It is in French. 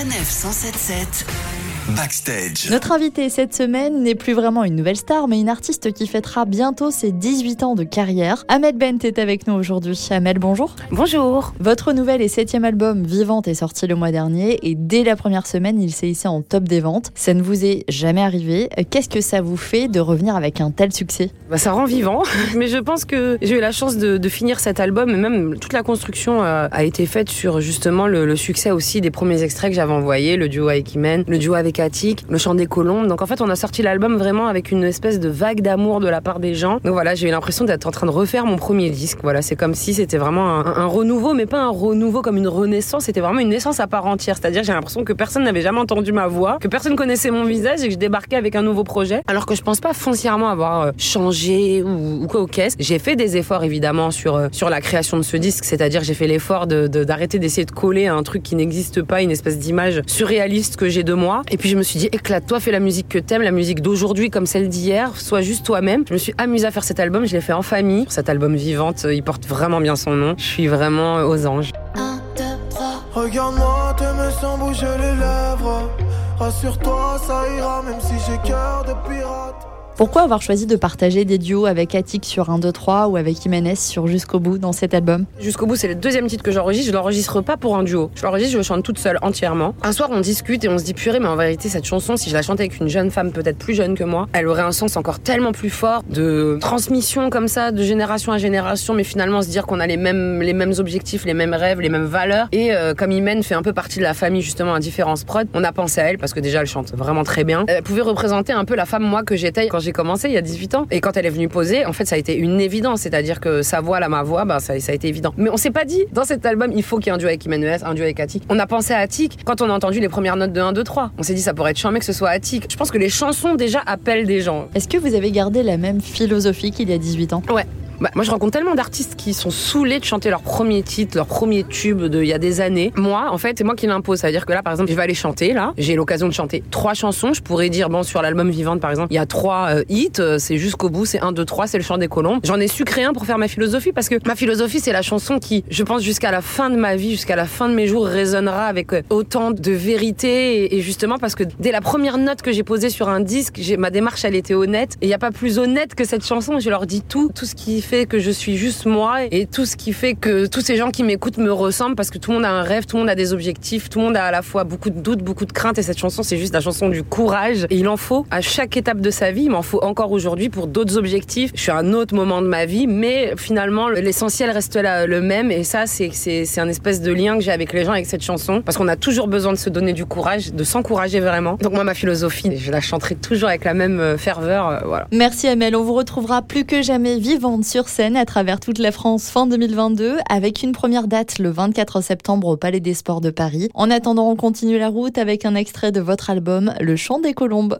Sanef 177 Backstage. Notre invité cette semaine n'est plus vraiment une nouvelle star, mais une artiste qui fêtera bientôt ses 18 ans de carrière. Ahmed Bent est avec nous aujourd'hui. Ahmed, bonjour. Bonjour. Votre nouvel et septième album, Vivante, est sorti le mois dernier et dès la première semaine, il s'est hissé en top des ventes. Ça ne vous est jamais arrivé. Qu'est-ce que ça vous fait de revenir avec un tel succès? Bah, Ça rend vivant, mais je pense que j'ai eu la chance de, de, finir cet album et même toute la construction euh, a été faite sur justement le, le, succès aussi des premiers extraits que j'avais envoyés, le duo avec Imen, le duo avec Le chant des colombes. Donc en fait, on a sorti l'album vraiment avec une espèce de vague d'amour de la part des gens. Donc voilà, j'ai eu l'impression d'être en train de refaire mon premier disque. Voilà, c'est comme si c'était vraiment un, renouveau, mais pas un renouveau comme une renaissance, c'était vraiment une naissance à part entière. C'est-à-dire, j'ai l'impression que personne n'avait jamais entendu ma voix, que personne connaissait mon visage et que je débarquais avec un nouveau projet. Alors que je pense pas foncièrement avoir euh, changé ou, quoi au caisse. J'ai fait des efforts évidemment sur, euh, sur la création de ce disque, c'est-à-dire j'ai fait l'effort d'arrêter de, d'essayer de coller à un truc qui n'existe pas, une espèce d'image surréaliste que j'ai de moi. Puis je me suis dit, éclate-toi, fais la musique que t'aimes, la musique d'aujourd'hui comme celle d'hier, sois juste toi-même. Je me suis amusée à faire cet album, je l'ai fait en famille. Cet album vivante, il porte vraiment bien son nom. Je suis vraiment aux anges. Un, deux, trois. Regarde-moi, t'aimes sans bouger les lèvres. Rassure-toi, ça ira, même si j'ai cœur de pirate. Pourquoi avoir choisi de partager des duos avec Attic sur 1, 2, 3 ou avec Jiménez sur Jusqu'au bout dans cet album? Jusqu'au bout, c'est le deuxième titre que j'enregistre. Je l'enregistre pas pour un duo. Je l'enregistre, je le chante toute seule, entièrement. Un soir, on discute et on se dit purée, mais en vérité, cette chanson, si je la chantais avec une jeune femme peut-être plus jeune que moi, elle aurait un sens encore tellement plus fort de transmission comme ça, de génération à génération, mais finalement se dire qu'on a les mêmes, objectifs, les mêmes rêves, les mêmes valeurs. Et euh, comme Imen fait un peu partie de la famille justement à différence prod, on a pensé à elle parce que déjà elle chante vraiment très bien. Elle pouvait représenter un peu la femme moi que j'étais quand j'ai commencé il y a 18 ans. Et quand elle est venue poser, en fait, ça a été une évidence. C'est-à-dire que sa voix, là, ma voix, bah, ça, ça a été évident. Mais on s'est pas dit, dans cet album, il faut qu'il y ait un duo avec Emmanuel, un duo avec Attic. On a pensé à Attic quand on a entendu les premières notes de 1, 2, 3. On s'est dit, ça pourrait être charmé que ce soit Attic. Je pense que les chansons, déjà, appellent des gens. Est-ce que vous avez gardé la même philosophie qu'il y a 18 ans? Ouais. Bah, moi, je rencontre tellement d'artistes qui sont saoulés de chanter leur premier titre, leur premier tube de il y a des années. Moi, en fait, c'est moi qui l'impose. C'est-à-dire que là, par exemple, je vais aller chanter. Là, j'ai l'occasion de chanter trois chansons. Je pourrais dire, bon, sur l'album Vivante, par exemple, il y a trois euh, hits. C'est jusqu'au bout. C'est un, deux, trois. C'est le chant des colombes. J'en ai su créer un pour faire ma philosophie parce que ma philosophie, c'est la chanson qui, je pense, jusqu'à la fin de ma vie, jusqu'à la fin de mes jours, résonnera avec euh, autant de vérité. Et, justement, parce que dès la première note que j'ai posée sur un disque, ma démarche, elle était honnête. Et il n'y a pas plus honnête que cette chanson. Je leur dis tout, tout ce qui que je suis juste moi et tout ce qui fait que tous ces gens qui m'écoutent me ressemblent parce que tout le monde a un rêve, tout le monde a des objectifs, tout le monde a à la fois beaucoup de doutes, beaucoup de craintes et cette chanson c'est juste la chanson du courage et il en faut à chaque étape de sa vie, il m'en faut encore aujourd'hui pour d'autres objectifs. Je suis à un autre moment de ma vie mais finalement l'essentiel reste là le même et ça c'est un espèce de lien que j'ai avec les gens avec cette chanson parce qu'on a toujours besoin de se donner du courage, de s'encourager vraiment. Donc moi ma philosophie, je la chanterai toujours avec la même ferveur, voilà. Merci Amel, on vous retrouvera plus que jamais vivante sur scène à travers toute la France fin 2022 avec une première date le 24 septembre au Palais des Sports de Paris. En attendant, on continue la route avec un extrait de votre album Le Chant des Colombes.